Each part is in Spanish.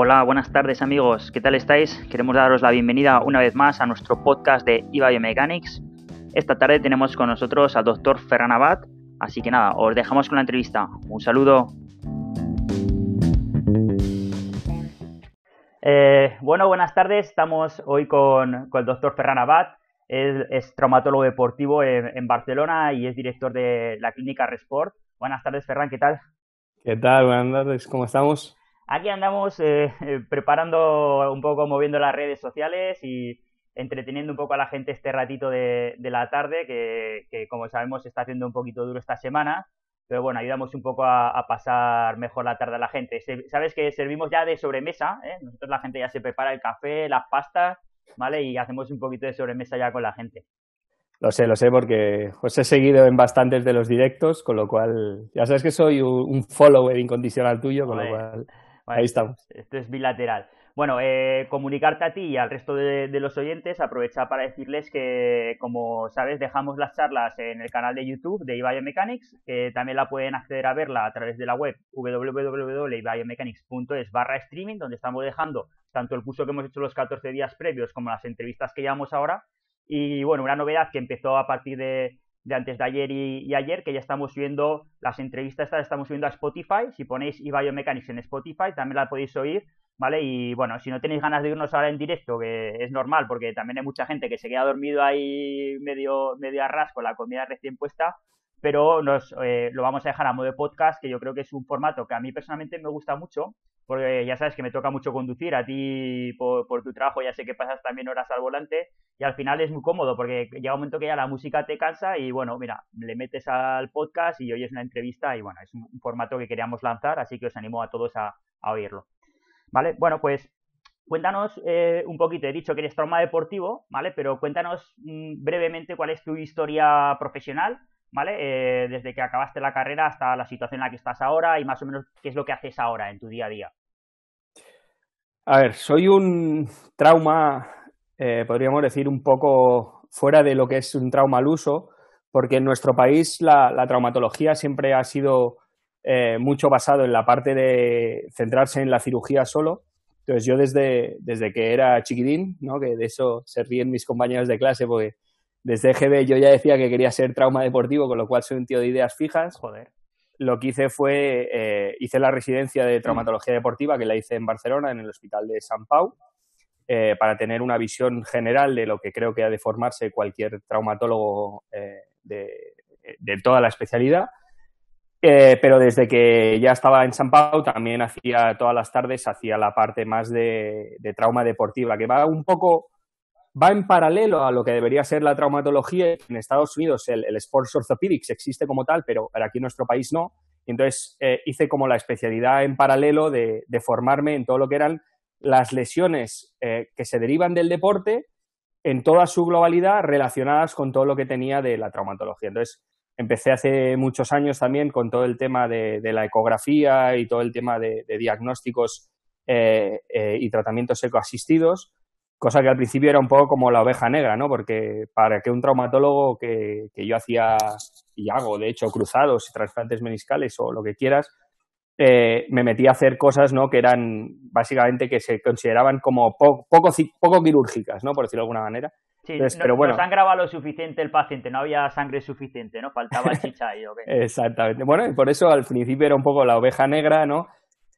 Hola, buenas tardes amigos, ¿qué tal estáis? Queremos daros la bienvenida una vez más a nuestro podcast de eBiomechanics. Esta tarde tenemos con nosotros al doctor Ferran Abad, así que nada, os dejamos con la entrevista. Un saludo. Eh, bueno, buenas tardes, estamos hoy con, el doctor Ferran Abad, él es traumatólogo deportivo en, Barcelona y es director de la clínica Resport. Buenas tardes, Ferran, ¿qué tal? ¿Qué tal? Buenas tardes, ¿cómo estamos? Aquí andamos eh, preparando un poco, moviendo las redes sociales y entreteniendo un poco a la gente este ratito de, la tarde, que, como sabemos está haciendo un poquito duro esta semana, pero bueno, ayudamos un poco a, pasar mejor la tarde a la gente. Sabes que servimos ya de sobremesa, ¿eh? nosotros la gente ya se prepara el café, las pastas, ¿vale? Y hacemos un poquito de sobremesa ya con la gente. Lo sé, lo sé, porque os he seguido en bastantes de los directos, con lo cual ya sabes que soy un follower incondicional tuyo, con lo cual Ahí estamos. Esto es bilateral. Bueno, eh, comunicarte a ti y al resto de, los oyentes, aprovechar para decirles que, como sabes, dejamos las charlas en el canal de YouTube de eBiomechanics, que también la pueden acceder a verla a través de la web www.ebiomechanics.es barra streaming, donde estamos dejando tanto el curso que hemos hecho los 14 días previos como las entrevistas que llevamos ahora. Y bueno, una novedad que empezó a partir de, de antes de ayer y, ayer, que ya estamos subiendo las entrevistas, estas estamos subiendo a Spotify. Si ponéis eBiomechanics en Spotify, también la podéis oír, ¿vale? Y bueno, si no tenéis ganas de irnos ahora en directo, que es normal, porque también hay mucha gente que se queda dormido ahí medio, medio a con la comida recién puesta, pero nos, eh, lo vamos a dejar a modo de podcast, que yo creo que es un formato que a mí personalmente me gusta mucho, porque ya sabes que me toca mucho conducir, a ti por, tu trabajo ya sé que pasas también horas al volante, y al final es muy cómodo, porque llega un momento que ya la música te cansa y bueno, mira, le metes al podcast y oyes una entrevista y bueno, es un, formato que queríamos lanzar, así que os animo a todos a, oírlo. ¿Vale? Bueno, pues cuéntanos eh, un poquito, he dicho que eres trauma deportivo, ¿vale? Pero cuéntanos mm, brevemente cuál es tu historia profesional, ¿vale? Eh, desde que acabaste la carrera hasta la situación en la que estás ahora y más o menos qué es lo que haces ahora en tu día a día. A ver, soy un trauma, eh, podríamos decir, un poco fuera de lo que es un trauma al uso, porque en nuestro país la, traumatología siempre ha sido eh, mucho basado en la parte de centrarse en la cirugía solo. Entonces yo desde, desde que era chiquitín, ¿no? que de eso se ríen mis compañeros de clase, porque desde EGB yo ya decía que quería ser trauma deportivo, con lo cual soy un tío de ideas fijas. Joder. Lo que hice fue, eh, hice la residencia de traumatología deportiva, que la hice en Barcelona, en el Hospital de San Pau, eh, para tener una visión general de lo que creo que ha de formarse cualquier traumatólogo eh, de, toda la especialidad. pero desde que ya estaba en San Pau, también hacía todas las tardes, hacía la parte más de, de trauma deportiva, que va un poco va en paralelo a lo que debería ser la traumatología. En Estados Unidos el, Sports Orthopedics existe como tal, pero aquí en nuestro país no. Entonces eh, hice como la especialidad en paralelo de, formarme en todo lo que eran las lesiones eh, que se derivan del deporte en toda su globalidad relacionadas con todo lo que tenía de la traumatología. Entonces empecé hace muchos años también con todo el tema de, la ecografía y todo el tema de, diagnósticos eh, y tratamientos ecoasistidos cosa que al principio era un poco como la oveja negra, ¿no? Porque para que un traumatólogo que, yo hacía y hago, de hecho, cruzados y trasplantes meniscales o lo que quieras, eh, me metí a hacer cosas, ¿no? Que eran básicamente que se consideraban como poco, poco, quirúrgicas, ¿no? Por decirlo de alguna manera. Sí, no, pero bueno. no sangraba lo suficiente el paciente, no había sangre suficiente, ¿no? Faltaba el chicharro. Exactamente. Bueno, y por eso al principio era un poco la oveja negra, ¿no?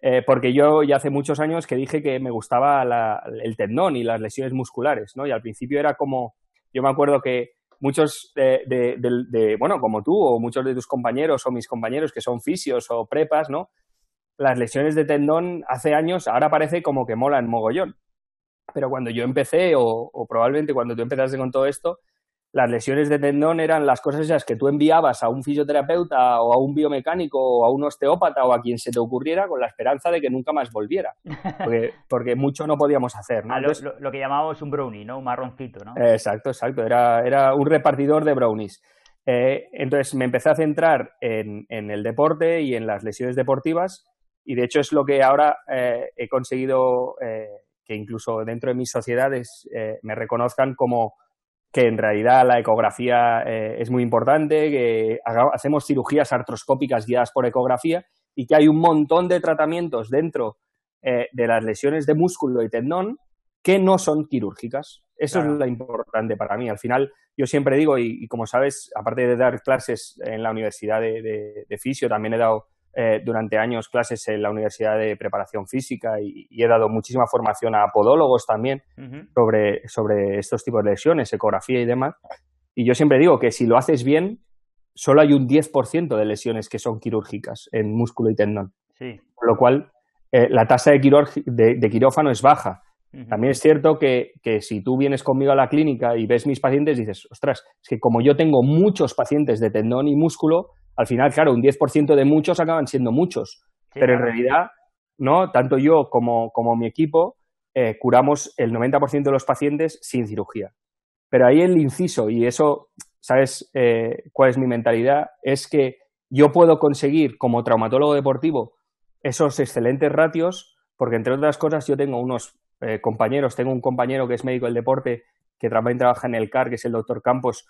Eh, porque yo ya hace muchos años que dije que me gustaba el tendón y las lesiones musculares, ¿no? Y al principio era como, yo me acuerdo que muchos de, bueno, como tú o muchos de tus compañeros o mis compañeros que son fisios o prepas, ¿no? Las lesiones de tendón hace años ahora parece como que molan mogollón. Pero cuando yo empecé, o, o probablemente cuando tú empezaste con todo esto, las lesiones de tendón eran las cosas esas que tú enviabas a un fisioterapeuta o a un biomecánico o a un osteópata o a quien se te ocurriera con la esperanza de que nunca más volviera. Porque, porque mucho no podíamos hacer. ¿no? lo, que llamábamos un brownie, ¿no? Un marroncito, ¿no? Exacto, exacto. Era, era un repartidor de brownies. Eh, entonces me empecé a centrar en, en, el deporte y en las lesiones deportivas y de hecho es lo que ahora eh, he conseguido eh, que incluso dentro de mis sociedades me reconozcan como que en realidad la ecografía eh, es muy importante, que hacemos cirugías artroscópicas guiadas por ecografía y que hay un montón de tratamientos dentro eh, de las lesiones de músculo y tendón que no son quirúrgicas. Eso es lo importante para mí. Al final, yo siempre digo, y, como sabes, aparte de dar clases en la Universidad de, Fisio, también he dado eh, durante años clases en la Universidad de Preparación Física y, he dado muchísima formación a podólogos también sobre, sobre estos tipos de lesiones, ecografía y demás. Y yo siempre digo que si lo haces bien, solo hay un 10% de lesiones que son quirúrgicas en músculo y tendón. Con lo cual, eh, la tasa de, quirófano es baja. También es cierto que, si tú vienes conmigo a la clínica y ves mis pacientes, dices, ostras, es que como yo tengo muchos pacientes de tendón y músculo, al final, claro, un 10% de muchos acaban siendo muchos. pero en realidad, ¿no? Tanto yo como, mi equipo eh, curamos el 90% de los pacientes sin cirugía. Pero ahí el inciso, y eso, ¿sabes eh, cuál es mi mentalidad? Es que yo puedo conseguir como traumatólogo deportivo esos excelentes ratios, porque entre otras cosas yo tengo unos eh, compañeros, tengo un compañero que es médico del deporte, que también trabaja en el CAR, que es el doctor Campos,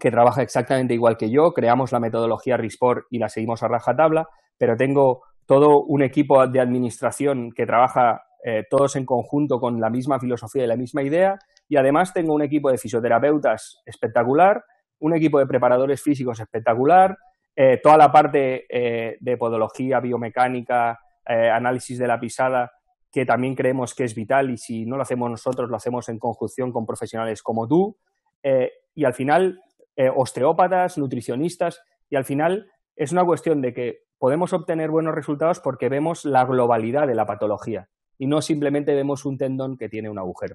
que trabaja exactamente igual que yo, creamos la metodología RISPOR y la seguimos a rajatabla, pero tengo todo un equipo de administración que trabaja eh, todos en conjunto con la misma filosofía y la misma idea, y además tengo un equipo de fisioterapeutas espectacular, un equipo de preparadores físicos espectacular, eh, toda la parte eh, de podología, biomecánica, análisis de la pisada, que también creemos que es vital y si no lo hacemos nosotros, lo hacemos en conjunción con profesionales como tú. y al final, osteópatas, nutricionistas, y al final es una cuestión de que podemos obtener buenos resultados porque vemos la globalidad de la patología y no simplemente vemos un tendón que tiene un agujero.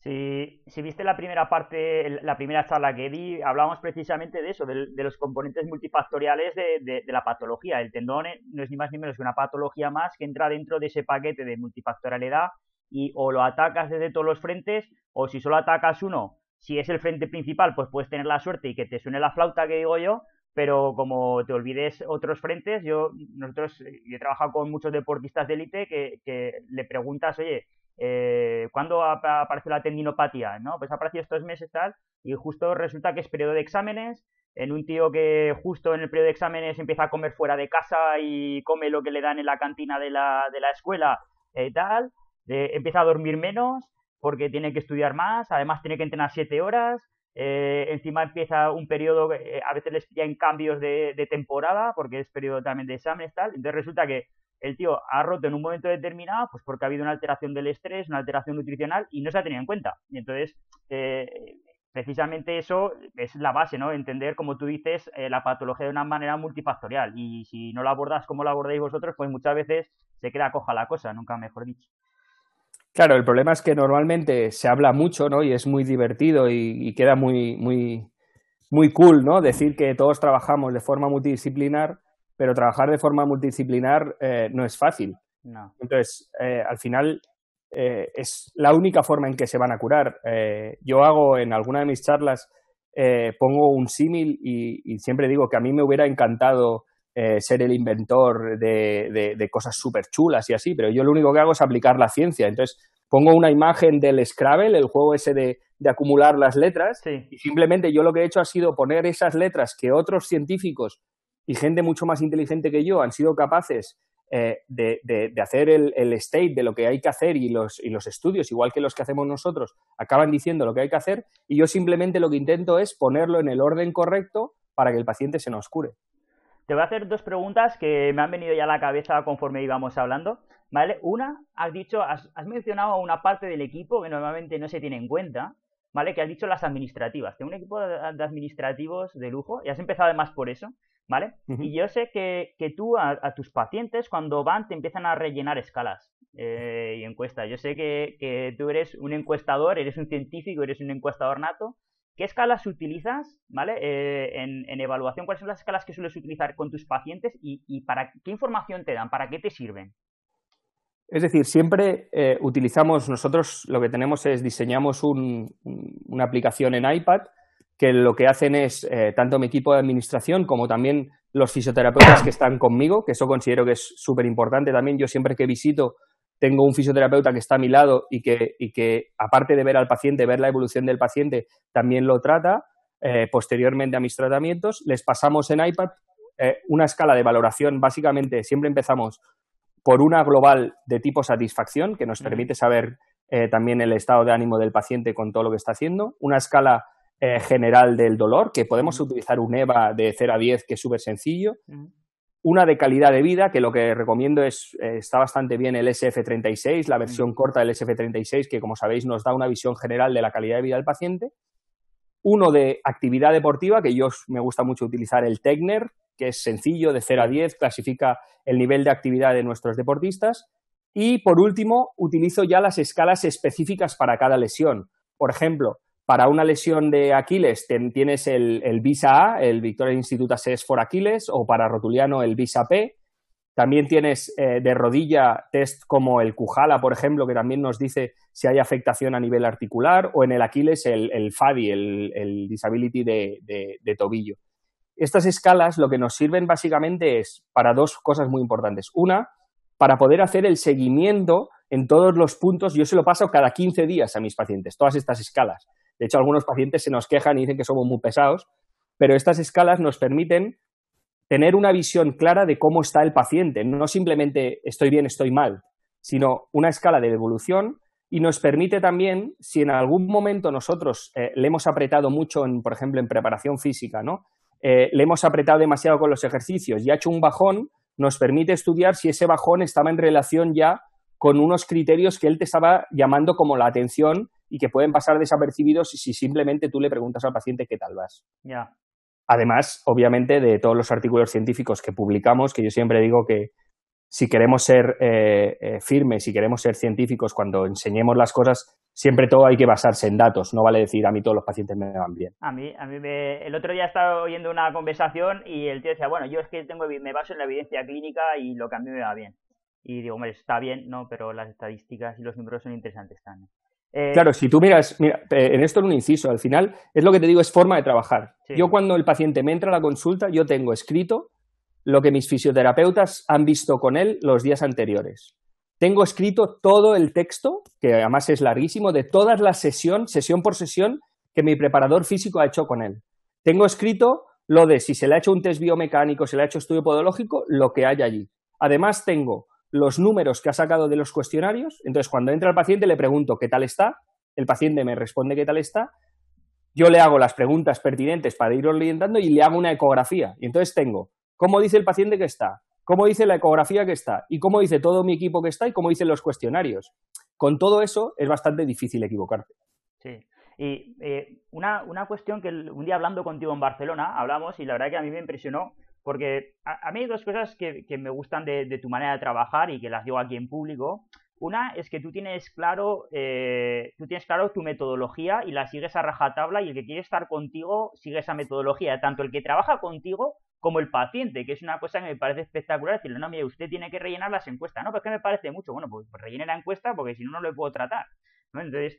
Si, viste la primera parte, la primera charla que di, hablábamos precisamente de eso, de, los componentes multifactoriales de, la patología. El tendón no es ni más ni menos que una patología más que entra dentro de ese paquete de multifactorialidad y o lo atacas desde todos los frentes o si solo atacas uno, si es el frente principal, pues puedes tener la suerte y que te suene la flauta que digo yo, pero como te olvides otros frentes, yo nosotros yo he trabajado con muchos deportistas de élite que, que le preguntas, oye, eh, ¿cuándo apareció la tendinopatía? ¿no? Pues ha aparecido estos meses tal, y justo resulta que es periodo de exámenes, en un tío que justo en el periodo de exámenes empieza a comer fuera de casa y come lo que le dan en la cantina de la, de la escuela y eh, tal, empieza a dormir menos porque tiene que estudiar más, además tiene que entrenar siete horas, eh, encima empieza un periodo, a veces les pilla en cambios de, de, temporada, porque es periodo también de exámenes, tal. Entonces resulta que el tío ha roto en un momento determinado, pues porque ha habido una alteración del estrés, una alteración nutricional y no se ha tenido en cuenta. Y entonces, eh, precisamente eso es la base, ¿no? Entender, como tú dices, eh, la patología de una manera multifactorial. Y si no la abordas como la abordáis vosotros, pues muchas veces se queda coja la cosa, nunca mejor dicho. Claro, el problema es que normalmente se habla mucho, ¿no? Y es muy divertido y, y queda muy, muy, muy cool, ¿no? Decir que todos trabajamos de forma multidisciplinar pero trabajar de forma multidisciplinar eh, no es fácil. Entonces, eh, al final eh, es la única forma en que se van a curar. yo hago en alguna de mis charlas, pongo un símil y, siempre digo que a mí me hubiera encantado ser el inventor de, cosas súper chulas y así, pero yo lo único que hago es aplicar la ciencia. Entonces, pongo una imagen del Scrabble, el juego ese de, acumular las letras, y simplemente yo lo que he hecho ha sido poner esas letras que otros científicos y gente mucho más inteligente que yo han sido capaces eh, de, hacer el, state de lo que hay que hacer y los, y los estudios, igual que los que hacemos nosotros, acaban diciendo lo que hay que hacer y yo simplemente lo que intento es ponerlo en el orden correcto para que el paciente se nos cure. Te voy a hacer dos preguntas que me han venido ya a la cabeza conforme íbamos hablando. ¿Vale? Una, has dicho, has, has mencionado una parte del equipo que normalmente no se tiene en cuenta, ¿vale? Que has dicho las administrativas. Tengo un equipo de, administrativos de lujo y has empezado además por eso. ¿vale? Y yo sé que, tú a, tus pacientes cuando van te empiezan a rellenar escalas eh, y encuestas. Yo sé que, tú eres un encuestador, eres un científico, eres un encuestador nato. ¿Qué escalas utilizas, ¿vale? Eh, en, evaluación, ¿cuáles son las escalas que sueles utilizar con tus pacientes y, para qué información te dan? ¿Para qué te sirven? Es decir, siempre eh, utilizamos, nosotros lo que tenemos es diseñamos una aplicación en iPad que lo que hacen es, eh, tanto mi equipo de administración como también los fisioterapeutas que están conmigo, que eso considero que es súper importante también. Yo siempre que visito tengo un fisioterapeuta que está a mi lado y que, y que aparte de ver al paciente, ver la evolución del paciente, también lo trata. Eh, posteriormente a mis tratamientos, les pasamos en iPad eh, una escala de valoración. Básicamente, siempre empezamos por una global de tipo satisfacción, que nos permite saber eh, también el estado de ánimo del paciente con todo lo que está haciendo, una escala general del dolor, que podemos utilizar un EVA de 0 a 10, que es súper sencillo, una de calidad de vida, que lo que recomiendo es, eh, está bastante bien el SF36, la versión corta del SF36, que como sabéis nos da una visión general de la calidad de vida del paciente, uno de actividad deportiva, que yo me gusta mucho utilizar el Tegner, que es sencillo, de 0 a 10, clasifica el nivel de actividad de nuestros deportistas. Y por último, utilizo ya las escalas específicas para cada lesión. Por ejemplo, para una lesión de Aquiles tienes el, el, VISA A, el Victoria Institute Assess for Aquiles, o para rotuliano el VISA P. También tienes eh, de rodilla test como el Cujala, por ejemplo, que también nos dice si hay afectación a nivel articular, o en el Aquiles el, el FADI, el, Disability de tobillo. Estas escalas lo que nos sirven básicamente es para dos cosas muy importantes. Una, para poder hacer el seguimiento en todos los puntos. Yo se lo paso cada 15 días a mis pacientes, todas estas escalas. De hecho, algunos pacientes se nos quejan y dicen que somos muy pesados, pero estas escalas nos permiten tener una visión clara de cómo está el paciente, no simplemente estoy bien, estoy mal, sino una escala de evolución y nos permite también, si en algún momento nosotros eh, le hemos apretado mucho, en, por ejemplo, en preparación física, ¿no? Eh, le hemos apretado demasiado con los ejercicios y ha hecho un bajón, nos permite estudiar si ese bajón estaba en relación ya con unos criterios que él te estaba llamando como la atención y que pueden pasar desapercibidos si simplemente tú le preguntas al paciente qué tal vas. Ya. Además, obviamente, de todos los artículos científicos que publicamos, que yo siempre digo que si queremos ser eh, eh, firmes, si queremos ser científicos, cuando enseñemos las cosas, siempre todo hay que basarse en datos, no vale decir a mí todos los pacientes me van bien. A mí, a mí me... el otro día estaba oyendo una conversación y el tío decía, bueno, yo es que tengo, me baso en la evidencia clínica y lo que a mí me va bien. Y digo, hombre, está bien, no, pero las estadísticas y los números son interesantes también. Eh, claro, si tú miras, mira, en esto en un inciso, al final es lo que te digo, es forma de trabajar. Yo cuando el paciente me entra a la consulta, yo tengo escrito lo que mis fisioterapeutas han visto con él los días anteriores. Tengo escrito todo el texto, que además es larguísimo, de todas las sesiones, sesión por sesión, que mi preparador físico ha hecho con él. Tengo escrito lo de si se le ha hecho un test biomecánico, se le ha hecho estudio podológico, lo que hay allí. Además, tengo los números que ha sacado de los cuestionarios. Entonces, cuando entra el paciente, le pregunto qué tal está, el paciente me responde qué tal está, yo le hago las preguntas pertinentes para ir orientando y le hago una ecografía. Y entonces tengo cómo dice el paciente que está, cómo dice la ecografía que está y cómo dice todo mi equipo que está y cómo dicen los cuestionarios. Con todo eso es bastante difícil equivocarte. Sí. Y eh, una, una, cuestión que un día hablando contigo en Barcelona hablamos y la verdad que a mí me impresionó porque a, mí hay dos cosas que, me gustan de, tu manera de trabajar y que las digo aquí en público. Una es que tú tienes claro, eh, tú tienes claro tu metodología y la sigues a rajatabla y el que quiere estar contigo sigue esa metodología, tanto el que trabaja contigo como el paciente, que es una cosa que me parece espectacular, decirle, no, mire, usted tiene que rellenar las encuestas, no, pues que me parece mucho, bueno, pues, pues, rellene la encuesta porque si no, no le puedo tratar, ¿no? Entonces,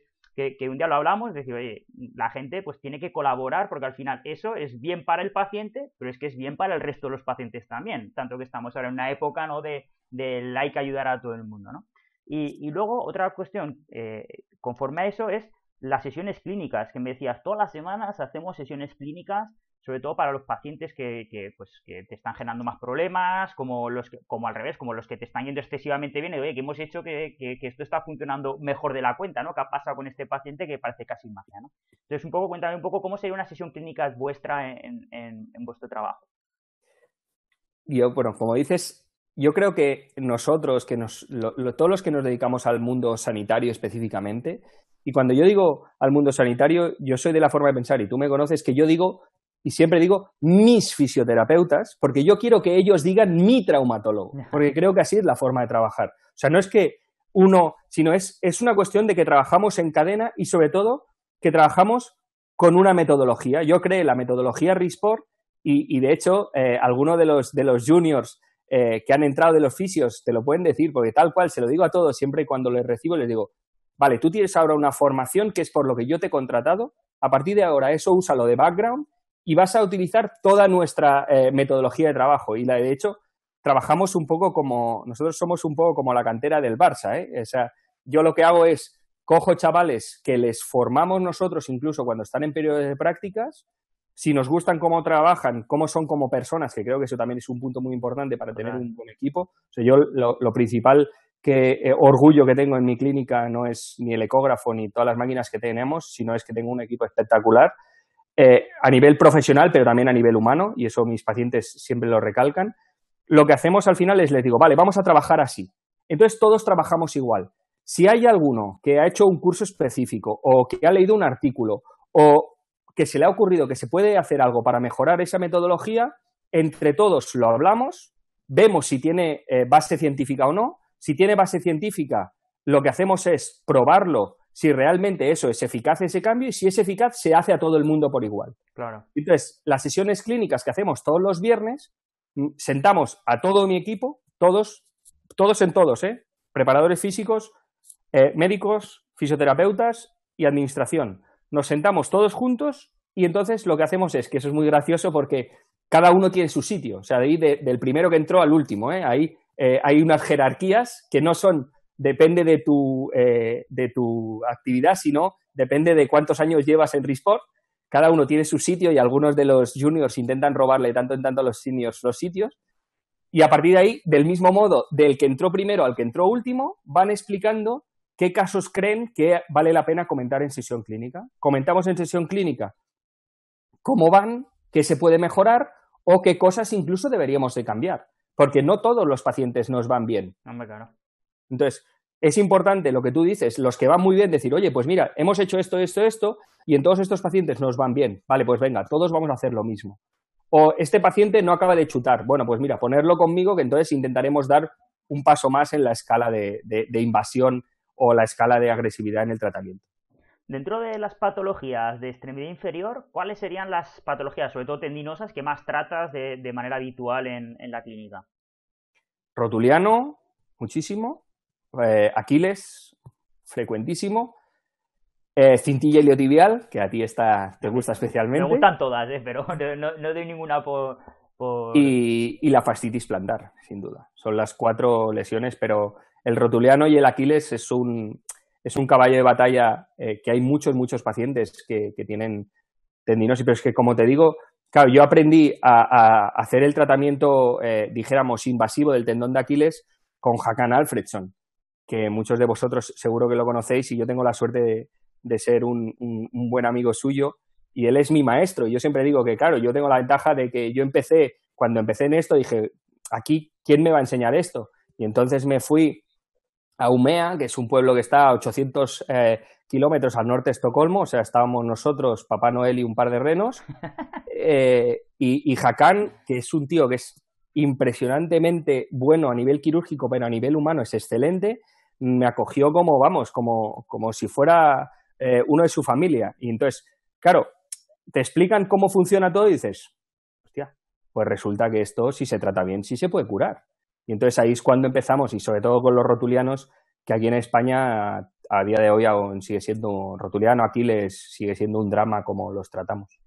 que, un día lo hablamos, decir, oye, la gente pues tiene que colaborar porque al final eso es bien para el paciente, pero es que es bien para el resto de los pacientes también, tanto que estamos ahora en una época, ¿no?, de, de hay que ayudar a todo el mundo, ¿no? Y, luego otra cuestión, eh, conforme a eso, es las sesiones clínicas, que me decías, todas las semanas hacemos sesiones clínicas sobre todo para los pacientes que, que, pues, que te están generando más problemas, como los que, como al revés, como los que te están yendo excesivamente bien, y oye, que hemos hecho que, que, esto está funcionando mejor de la cuenta, ¿no? ¿Qué ha pasado con este paciente que parece casi magia, ¿no? Entonces, un poco, cuéntame un poco cómo sería una sesión clínica vuestra en, en, vuestro trabajo. Yo, bueno, como dices, yo creo que nosotros, que nos, todos los que nos dedicamos al mundo sanitario específicamente, y cuando yo digo al mundo sanitario, yo soy de la forma de pensar, y tú me conoces, que yo digo y siempre digo mis fisioterapeutas, porque yo quiero que ellos digan mi traumatólogo, porque creo que así es la forma de trabajar. O sea, no es que uno, sino es, es una cuestión de que trabajamos en cadena y sobre todo que trabajamos con una metodología. Yo creé la metodología RISPOR y, y de hecho eh, algunos de los, de los juniors eh, que han entrado de los fisios te lo pueden decir, porque tal cual se lo digo a todos siempre cuando les recibo les digo, vale, tú tienes ahora una formación que es por lo que yo te he contratado, a partir de ahora eso usa lo de background y vas a utilizar toda nuestra eh, metodología de trabajo. Y la, de hecho, trabajamos un poco como, nosotros somos un poco como la cantera del Barça. ¿eh? O sea, yo lo que hago es, cojo chavales que les formamos nosotros incluso cuando están en periodos de prácticas, si nos gustan cómo trabajan, cómo son como personas, que creo que eso también es un punto muy importante para tener un buen equipo. O sea, yo lo, principal que eh, orgullo que tengo en mi clínica no es ni el ecógrafo ni todas las máquinas que tenemos, sino es que tengo un equipo espectacular eh, a nivel profesional, pero también a nivel humano, y eso mis pacientes siempre lo recalcan. Lo que hacemos al final es les digo, vale, vamos a trabajar así. Entonces todos trabajamos igual. Si hay alguno que ha hecho un curso específico o que ha leído un artículo o que se le ha ocurrido que se puede hacer algo para mejorar esa metodología, entre todos lo hablamos, vemos si tiene eh, base científica o no. Si tiene base científica, lo que hacemos es probarlo si realmente eso es eficaz ese cambio y si es eficaz se hace a todo el mundo por igual. Claro. Entonces, las sesiones clínicas que hacemos todos los viernes, mm, sentamos a todo mi equipo, todos, todos en todos, ¿eh? preparadores físicos, eh, médicos, fisioterapeutas y administración nos sentamos todos juntos y entonces lo que hacemos es que eso es muy gracioso porque cada uno tiene su sitio, o sea, de ahí del primero que entró al último, ¿eh? ahí eh, hay unas jerarquías que no son, depende de tu, eh, de tu actividad, sino depende de cuántos años llevas en Risport. Cada uno tiene su sitio y algunos de los juniors intentan robarle tanto en tanto a los seniors los sitios. Y a partir de ahí, del mismo modo, del que entró primero al que entró último, van explicando ¿Qué casos creen que vale la pena comentar en sesión clínica? Comentamos en sesión clínica cómo van, qué se puede mejorar o qué cosas incluso deberíamos de cambiar, porque no todos los pacientes nos van bien. Entonces, es importante lo que tú dices, los que van muy bien, decir, oye, pues mira, hemos hecho esto, esto, esto, y en todos estos pacientes nos van bien. Vale, pues venga, todos vamos a hacer lo mismo. O este paciente no acaba de chutar. Bueno, pues mira, ponerlo conmigo, que entonces intentaremos dar un paso más en la escala de invasión o la escala de agresividad en el tratamiento. Dentro de las patologías de extremidad inferior, ¿cuáles serían las patologías, sobre todo tendinosas, que más tratas de, manera habitual en, la clínica? Rotuliano, muchísimo. Eh, Aquiles, frecuentísimo. Eh, cintilla iliotibial, que a ti está, te gusta especialmente. Me gustan todas, eh, pero no, doy ninguna por... Y, y, la fascitis plantar, sin duda. Son las cuatro lesiones, pero el rotuliano y el Aquiles es un, es un caballo de batalla eh, que hay muchos, muchos pacientes que, tienen tendinosis, pero es que, como te digo, claro, yo aprendí a, hacer el tratamiento, dijéramos, invasivo del tendón de Aquiles con Hakan Alfredson, que muchos de vosotros seguro que lo conocéis y yo tengo la suerte de, ser un, un, buen amigo suyo y él es mi maestro. Y yo siempre digo que, claro, yo tengo la ventaja de que yo empecé, cuando empecé en esto, dije, aquí, ¿quién me va a enseñar esto? Y entonces me fui a Umea, que es un pueblo que está a 800 eh, kilómetros al norte de Estocolmo, o sea, estábamos nosotros, Papá Noel y un par de renos, eh, y, y que es un tío que es impresionantemente bueno a nivel quirúrgico, pero a nivel humano es excelente, me acogió como, vamos, como, como si fuera eh, uno de su familia. Y entonces, claro, te explican cómo funciona todo y dices, hostia, pues resulta que esto, si se trata bien, sí se puede curar. Y entonces ahí es cuando empezamos, y sobre todo con los rotulianos, que aquí en España a día de hoy aún sigue siendo rotuliano, Aquiles sigue siendo un drama como los tratamos.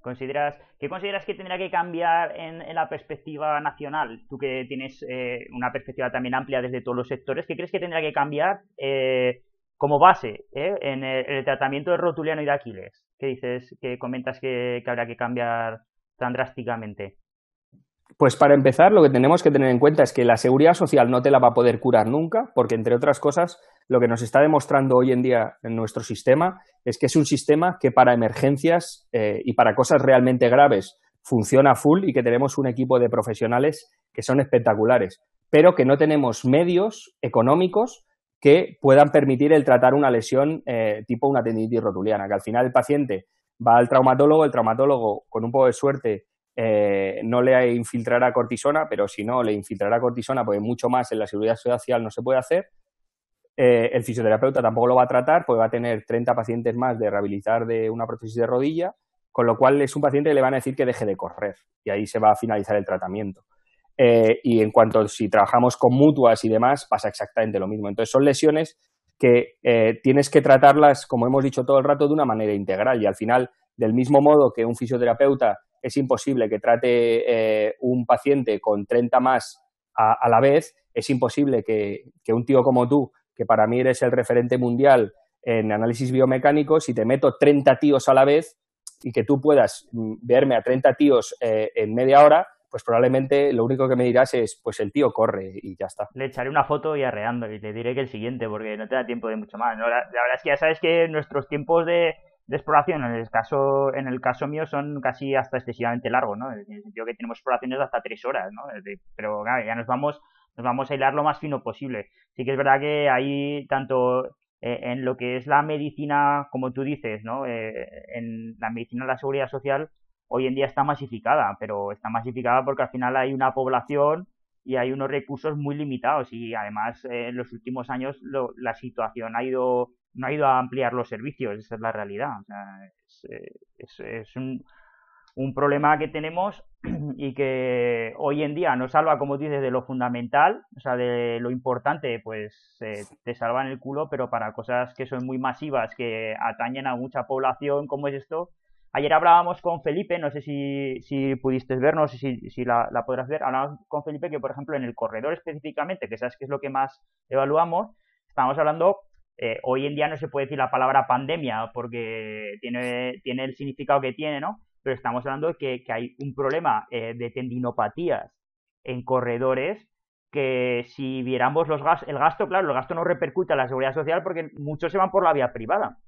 ¿Consideras, ¿Qué consideras que tendrá que cambiar en, la perspectiva nacional? Tú que tienes eh, una perspectiva también amplia desde todos los sectores, ¿qué crees que tendrá que cambiar eh, como base eh, en, el, tratamiento de rotuliano y de Aquiles? ¿Qué dices, que comentas que habrá que cambiar tan drásticamente? Pues para empezar, lo que tenemos que tener en cuenta es que la seguridad social no te la va a poder curar nunca, porque entre otras cosas, lo que nos está demostrando hoy en día en nuestro sistema es que es un sistema que para emergencias eh, y para cosas realmente graves funciona full y que tenemos un equipo de profesionales que son espectaculares, pero que no tenemos medios económicos que puedan permitir el tratar una lesión eh, tipo una tendinitis rotuliana, que al final el paciente va al traumatólogo, el traumatólogo con un poco de suerte eh, no le infiltrará cortisona, pero si no, le infiltrará cortisona, porque mucho más en la seguridad social no se puede hacer. Eh, el fisioterapeuta tampoco lo va a tratar, porque va a tener 30 pacientes más de rehabilitar de una prótesis de rodilla, con lo cual es un paciente que le van a decir que deje de correr y ahí se va a finalizar el tratamiento. Eh, y en cuanto si trabajamos con mutuas y demás, pasa exactamente lo mismo. Entonces son lesiones que tienes que tratarlas, como hemos dicho todo el rato, de una manera integral y al final, del mismo modo que un fisioterapeuta es imposible que trate eh, un paciente con 30 más a, la vez, es imposible que, un tío como tú, que para mí eres el referente mundial en análisis biomecánico, si te meto 30 tíos a la vez, y que tú puedas mm, verme a 30 tíos eh, en media hora, pues probablemente lo único que me dirás es, pues el tío corre y ya está. Le echaré una foto y arreando y le diré que el siguiente, porque no te da tiempo de mucho más. La, verdad es que ya sabes que nuestros tiempos de, exploración, en el caso en el caso mío, son casi hasta excesivamente largos, ¿no? En el sentido que tenemos exploraciones de hasta tres horas, ¿no? Pero claro, ya nos vamos, nos vamos a hilar lo más fino posible. Sí que es verdad que hay tanto eh, en lo que es la medicina, como tú dices, ¿no? Eh, en la medicina de la seguridad social, hoy en día está masificada, pero está masificada porque al final hay una población y hay unos recursos muy limitados y además eh, en los últimos años la situación ha ido no ha ido a ampliar los servicios, esa es la realidad. Es, es un, problema que tenemos y que hoy en día no salva, como dices, de lo fundamental, o sea, de lo importante, pues eh, te salvan el culo, pero para cosas que son muy masivas, que atañen a mucha población, como es esto. Ayer hablábamos con Felipe, no sé si, si pudiste vernos, si, si la, podrás ver, hablábamos con Felipe que, por ejemplo, en el corredor específicamente, que sabes que es lo que más evaluamos, estamos hablando eh, hoy en día no se puede decir la palabra pandemia porque tiene, tiene el significado que tiene, ¿no? pero estamos hablando de que, hay un problema eh, de tendinopatías en corredores que si viéramos los gastos, el gasto, claro, el gasto no repercute a la seguridad social porque muchos se van por la vía privada.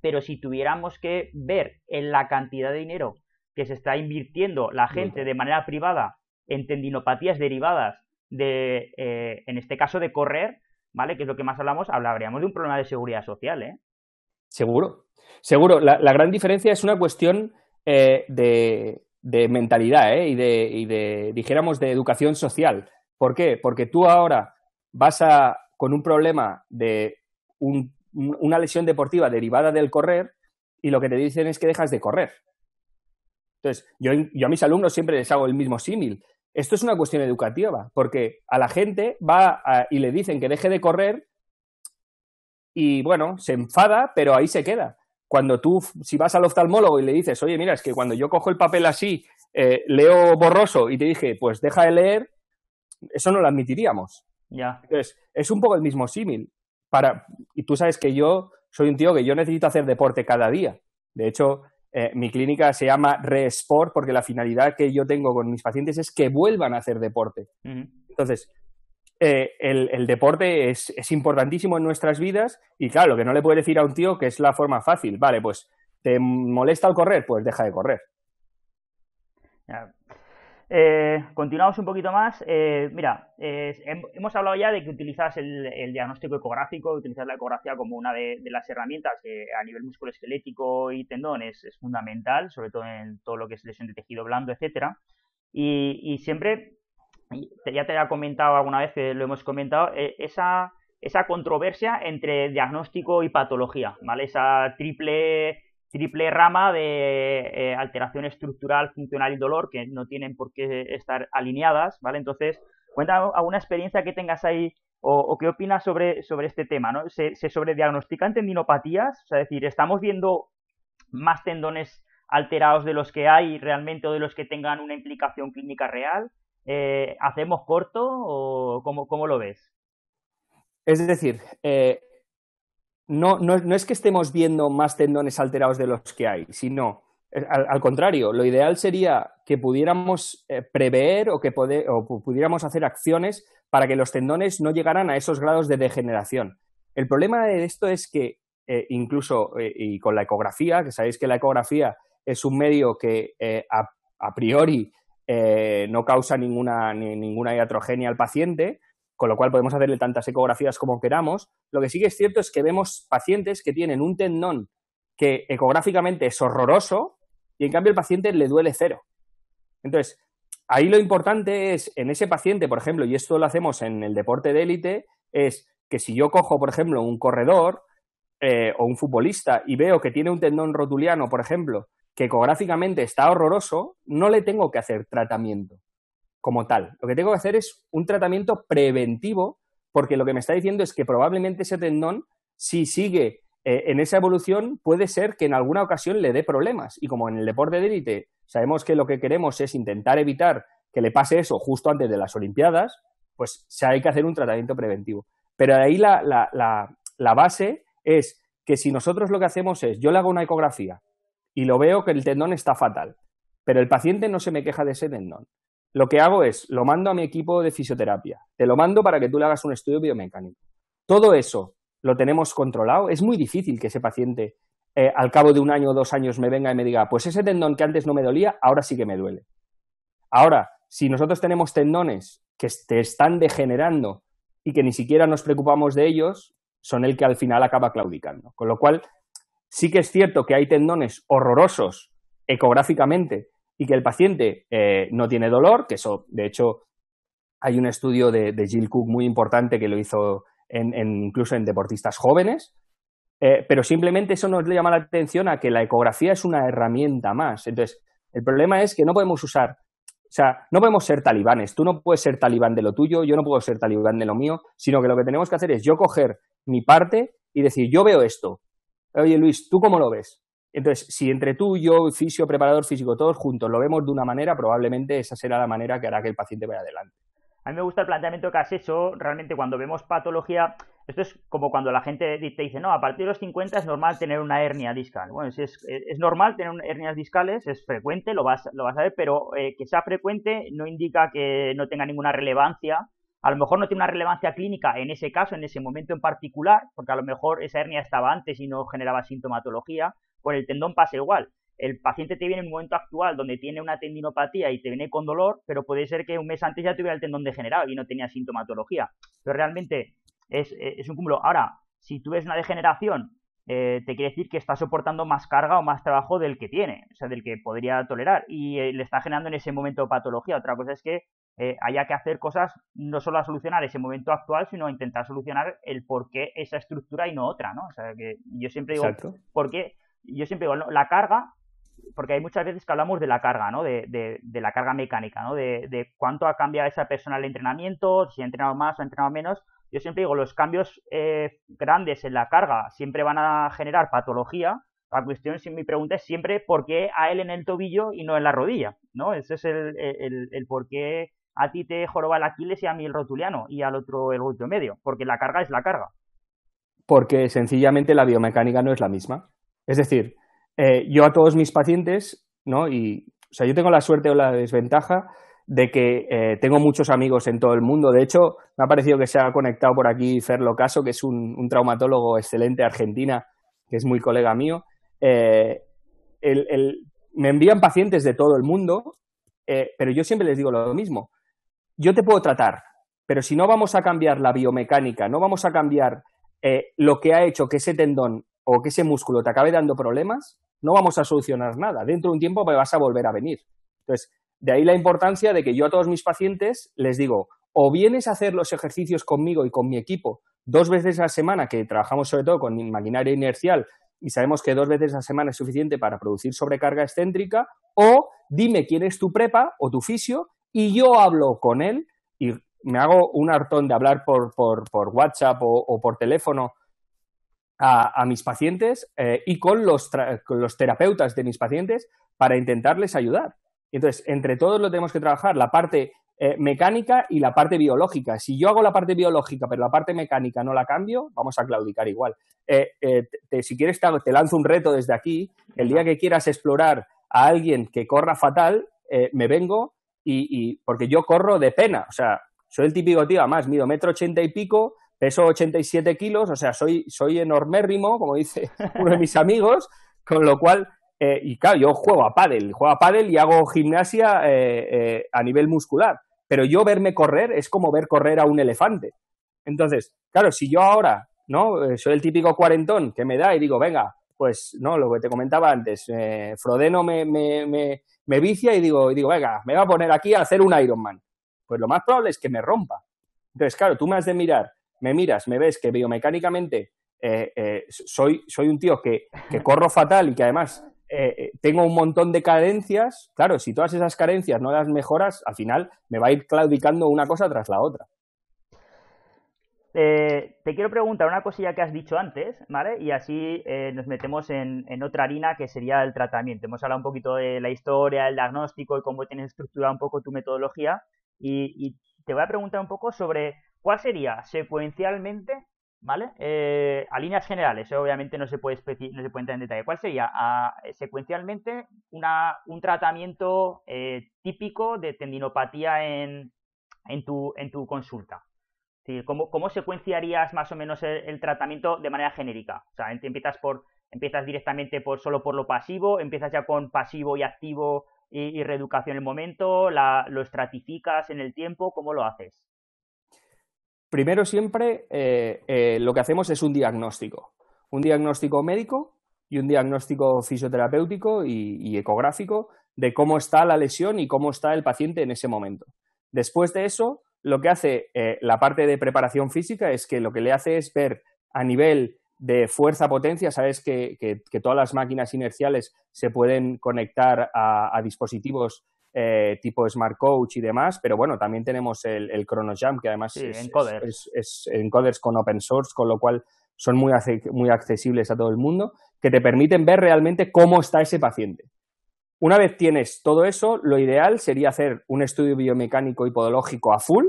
Pero si tuviéramos que ver en la cantidad de dinero que se está invirtiendo la gente de manera privada en tendinopatías derivadas de, eh, en este caso, de correr, ¿vale? Que es lo que más hablamos, hablaríamos de un problema de seguridad social, ¿eh? Seguro, seguro. La, la gran diferencia es una cuestión eh, de, mentalidad ¿eh? y, de, y de, dijéramos, de educación social. ¿Por qué? Porque tú ahora vas a, con un problema de una lesión deportiva derivada del correr y lo que te dicen es que dejas de correr. Entonces, yo, yo a mis alumnos siempre les hago el mismo símil. Esto es una cuestión educativa, porque a la gente va y le dicen que deje de correr y bueno, se enfada, pero ahí se queda cuando tú, si vas al oftalmólogo y le dices, oye, mira, es que cuando yo cojo el papel así, eh, leo borroso y te dije, pues deja de leer, eso no lo admitiríamos. Ya. Entonces, es un poco el mismo símil. Para, y tú sabes que yo soy un tío que yo necesito hacer deporte cada día. De hecho, eh, mi clínica se llama Resport porque la finalidad que yo tengo con mis pacientes es que vuelvan a hacer deporte. Entonces, eh, el, deporte es, importantísimo en nuestras vidas y claro, lo que no le puede decir a un tío que es la forma fácil, vale, pues te molesta el correr, pues deja de correr. Eh, continuamos un poquito más. Eh, mira, hemos hablado ya de que utilizas el, diagnóstico ecográfico, utilizas la ecografía como una de, las herramientas que a nivel musculoesquelético y tendón es, fundamental, sobre todo en todo lo que es lesión de tejido blando, etcétera. y siempre ya te había comentado alguna vez que lo hemos comentado, eh, esa, esa controversia entre diagnóstico y patología, ¿vale? Esa triple, triple rama de eh, alteración estructural, funcional y dolor que no tienen por qué estar alineadas, ¿vale? Entonces, cuéntame alguna experiencia que tengas ahí o, qué opinas sobre, sobre este tema, ¿no? ¿Se, ¿Se sobrediagnostican tendinopatías? O sea, es decir, ¿estamos viendo más tendones alterados de los que hay realmente o de los que tengan una implicación clínica real? Eh, ¿hacemos corto o cómo, lo ves? Es decir, eh, no, no, es que estemos viendo más tendones alterados de los que hay, sino eh, al, contrario, lo ideal sería que pudiéramos prever o que pudiéramos hacer acciones para que los tendones no llegaran a esos grados de degeneración. El problema de esto es que incluso y con la ecografía, que sabéis que la ecografía es un medio que a priori eh, no causa ninguna, ninguna iatrogenia al paciente, con lo cual podemos hacerle tantas ecografías como queramos. Lo que sí que es cierto es que vemos pacientes que tienen un tendón que ecográficamente es horroroso y en cambio el paciente le duele cero. Entonces, ahí lo importante es en ese paciente, por ejemplo, y esto lo hacemos en el deporte de élite, es que si yo cojo, por ejemplo, un corredor eh, o un futbolista y veo que tiene un tendón rotuliano, por ejemplo, que ecográficamente está horroroso, no le tengo que hacer tratamiento como tal. Lo que tengo que hacer es un tratamiento preventivo, porque lo que me está diciendo es que probablemente ese tendón, si sigue eh, en esa evolución, puede ser que en alguna ocasión le dé problemas. Y como en el deporte de élite sabemos que lo que queremos es intentar evitar que le pase eso justo antes de las Olimpiadas, pues hay que hacer un tratamiento preventivo. Pero ahí la, la base es que si nosotros lo que hacemos es, yo le hago una ecografía, y lo veo que el tendón está fatal, pero el paciente no se me queja de ese tendón. Lo que hago es, lo mando a mi equipo de fisioterapia, te lo mando para que tú le hagas un estudio biomecánico. Todo eso lo tenemos controlado. Es muy difícil que ese paciente eh, al cabo de un año o dos años me venga y me diga, pues ese tendón que antes no me dolía, ahora sí que me duele. Ahora, si nosotros tenemos tendones que te están degenerando y que ni siquiera nos preocupamos de ellos, son el que al final acaba claudicando. Con lo cual, sí que es cierto que hay tendones horrorosos ecográficamente y que el paciente eh, no tiene dolor, que eso, de hecho, hay un estudio de, de Jill Cook muy importante que lo hizo incluso en deportistas jóvenes, eh, pero simplemente eso nos le llama la atención a que la ecografía es una herramienta más. Entonces, el problema es que no podemos usar, o sea, no podemos ser talibanes. Tú no puedes ser talibán de lo tuyo, yo no puedo ser talibán de lo mío, sino que lo que tenemos que hacer es yo coger mi parte y decir, yo veo esto. Oye, Luis, ¿tú cómo lo ves? Entonces, si entre tú, yo, fisio, preparador físico, todos juntos lo vemos de una manera, probablemente esa será la manera que hará que el paciente vaya adelante. A mí me gusta el planteamiento que has hecho. Realmente, cuando vemos patología, esto es como cuando la gente te dice, no, a partir de los 50 es normal tener una hernia discal. Bueno, es, es normal tener hernias discales, es frecuente, lo vas, lo vas a ver, pero eh, que sea frecuente no indica que no tenga ninguna relevancia. A lo mejor no tiene una relevancia clínica en ese caso, en ese momento en particular, porque a lo mejor esa hernia estaba antes y no generaba sintomatología. Con el tendón pasa igual el paciente te viene en un momento actual donde tiene una tendinopatía y te viene con dolor, pero puede ser que un mes antes ya tuviera el tendón degenerado y no tenía sintomatología. Pero realmente es, un cúmulo. Ahora, si tú ves una degeneración, eh, te quiere decir que está soportando más carga o más trabajo del que tiene, o sea, del que podría tolerar, y eh, le está generando en ese momento patología. Otra cosa es que eh, haya que hacer cosas no solo a solucionar ese momento actual, sino a intentar solucionar el por qué esa estructura y no otra, ¿no? O sea, que yo siempre digo, ¿por qué? Yo siempre digo, la carga porque hay muchas veces que hablamos de la carga, ¿no? De, de, la carga mecánica, ¿no? De, de, cuánto ha cambiado esa persona el entrenamiento, si ha entrenado más o ha entrenado menos. Yo siempre digo, los cambios eh, grandes en la carga siempre van a generar patología. La cuestión, si mi pregunta es siempre por qué a él en el tobillo y no en la rodilla, ¿no? Ese es el, el, el por qué a ti te joroba el Aquiles y a mí el rotuliano y al otro el glúteo medio, porque la carga es la carga. Porque sencillamente la biomecánica no es la misma. Es decir, eh, yo a todos mis pacientes, ¿no? Y, o sea, yo tengo la suerte o la desventaja de que eh, tengo muchos amigos en todo el mundo. De hecho, me ha parecido que se ha conectado por aquí Fer Locaso, que es un, traumatólogo excelente argentina, que es muy colega mío. Eh, me envían pacientes de todo el mundo, pero yo siempre les digo lo mismo. Yo te puedo tratar, pero si no vamos a cambiar la biomecánica, no vamos a cambiar lo que ha hecho que ese tendón o que ese músculo te acabe dando problemas, no vamos a solucionar nada. Dentro de un tiempo me vas a volver a venir. Entonces, de ahí la importancia de que yo a todos mis pacientes les digo, o vienes a hacer los ejercicios conmigo y con mi equipo dos veces a la semana, que trabajamos sobre todo con maquinaria inercial y sabemos que dos veces a la semana es suficiente para producir sobrecarga excéntrica, o dime quién es tu prepa o tu fisio y yo hablo con él y me hago un hartón de hablar por, por, WhatsApp o por teléfono a, mis pacientes eh, y con los, los, terapeutas de mis pacientes para intentarles ayudar. Entonces, entre todos lo tenemos que trabajar, la parte eh, mecánica y la parte biológica. Si yo hago la parte biológica, pero la parte mecánica no la cambio, vamos a claudicar igual. Eh, si quieres, te, lanzo un reto desde aquí. El día que quieras explorar a alguien que corra fatal, me vengo y, y, porque yo corro de pena. O sea, soy el típico tío, además, mido metro ochenta y pico, peso 87 kilos, o sea, soy, soy enormérrimo, como dice uno de mis amigos, con lo cual, eh, y claro, yo juego a pádel, juego a pádel y hago gimnasia eh, eh, a nivel muscular, pero yo verme correr es como ver correr a un elefante. Entonces, claro, si yo ahora, ¿no? Soy el típico cuarentón que me da y digo, venga, pues, ¿no? Lo que te comentaba antes, Frodeno me, me, me, me vicia y digo, y digo, venga, me va a poner aquí a hacer un Ironman. Pues lo más probable es que me rompa. Entonces, claro, tú me has de mirar me miras, me ves que biomecánicamente eh, eh, soy, soy un tío que, corro fatal y que además eh, tengo un montón de carencias, claro, si todas esas carencias no las mejoras, al final me va a ir claudicando una cosa tras la otra. te quiero preguntar una cosilla que has dicho antes, ¿vale? Y así nos metemos en, otra harina que sería el tratamiento. Hemos hablado un poquito de la historia, el diagnóstico y cómo tienes estructurado un poco tu metodología. y te voy a preguntar un poco sobre ¿Cuál sería secuencialmente ¿vale? Eh, a líneas generales, obviamente no se puede no se puede entrar en detalle. ¿Cuál sería secuencialmente una, un tratamiento típico de tendinopatía en, en, tu, en tu consulta? ¿cómo, ¿Cómo secuenciarías más o menos el, tratamiento de manera genérica? O sea, empiezas por empiezas directamente por solo por lo pasivo, empiezas ya con pasivo y activo y, reeducación en el momento, lo estratificas en el tiempo, ¿cómo lo haces? Primero siempre eh, eh, lo que hacemos es un diagnóstico, un diagnóstico médico y un diagnóstico fisioterapéutico y, ecográfico de cómo está la lesión y cómo está el paciente en ese momento. Después de eso, lo que hace eh, la parte de preparación física es que lo que le hace es ver a nivel de fuerza-potencia, sabes que, todas las máquinas inerciales se pueden conectar a, dispositivos eh, tipo Smart Coach y demás, pero bueno, también tenemos el, el ChronoJump, que además es, encoders. Es, encoders con open source, con lo cual son muy, muy accesibles a todo el mundo, que te permiten ver realmente cómo está ese paciente. Una vez tienes todo eso, lo ideal sería hacer un estudio biomecánico y podológico a full,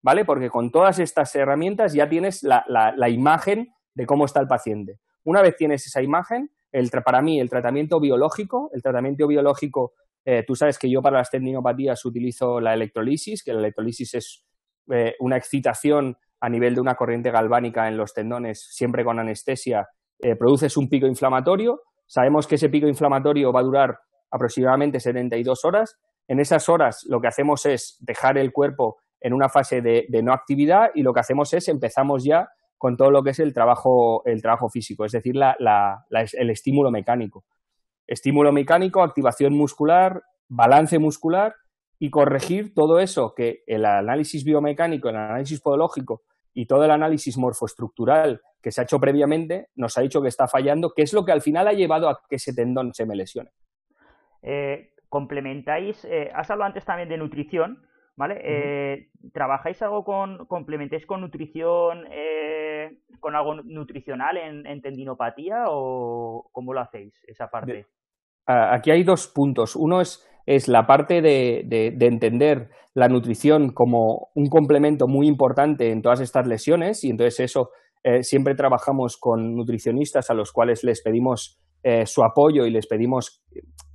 ¿vale? Porque con todas estas herramientas ya tienes la, la imagen de cómo está el paciente. Una vez tienes esa imagen, el, para mí el tratamiento biológico, el tratamiento biológico, eh, tú sabes que yo para las tendinopatías utilizo la electrolisis, que la electrolisis es eh, una excitación a nivel de una corriente galvánica en los tendones, siempre con anestesia, eh, produces un pico inflamatorio. Sabemos que ese pico inflamatorio va a durar aproximadamente 72 horas. En esas horas lo que hacemos es dejar el cuerpo en una fase de no actividad y lo que hacemos es empezamos ya con todo lo que es el trabajo, el trabajo físico, es decir, el estímulo mecánico. Estímulo mecánico, activación muscular, balance muscular y corregir todo eso que el análisis biomecánico, el análisis podológico y todo el análisis morfoestructural que se ha hecho previamente nos ha dicho que está fallando, que es lo que al final ha llevado a que ese tendón se me lesione. Eh, complementáis, eh, has hablado antes también de nutrición, ¿vale? Eh, ¿Trabajáis algo con, complementáis con nutrición, eh, con algo nutricional en, tendinopatía o cómo lo hacéis esa parte? aquí hay dos puntos. Uno es, es la parte de, de, entender la nutrición como un complemento muy importante en todas estas lesiones y entonces eso eh, siempre trabajamos con nutricionistas a los cuales les pedimos su apoyo y les pedimos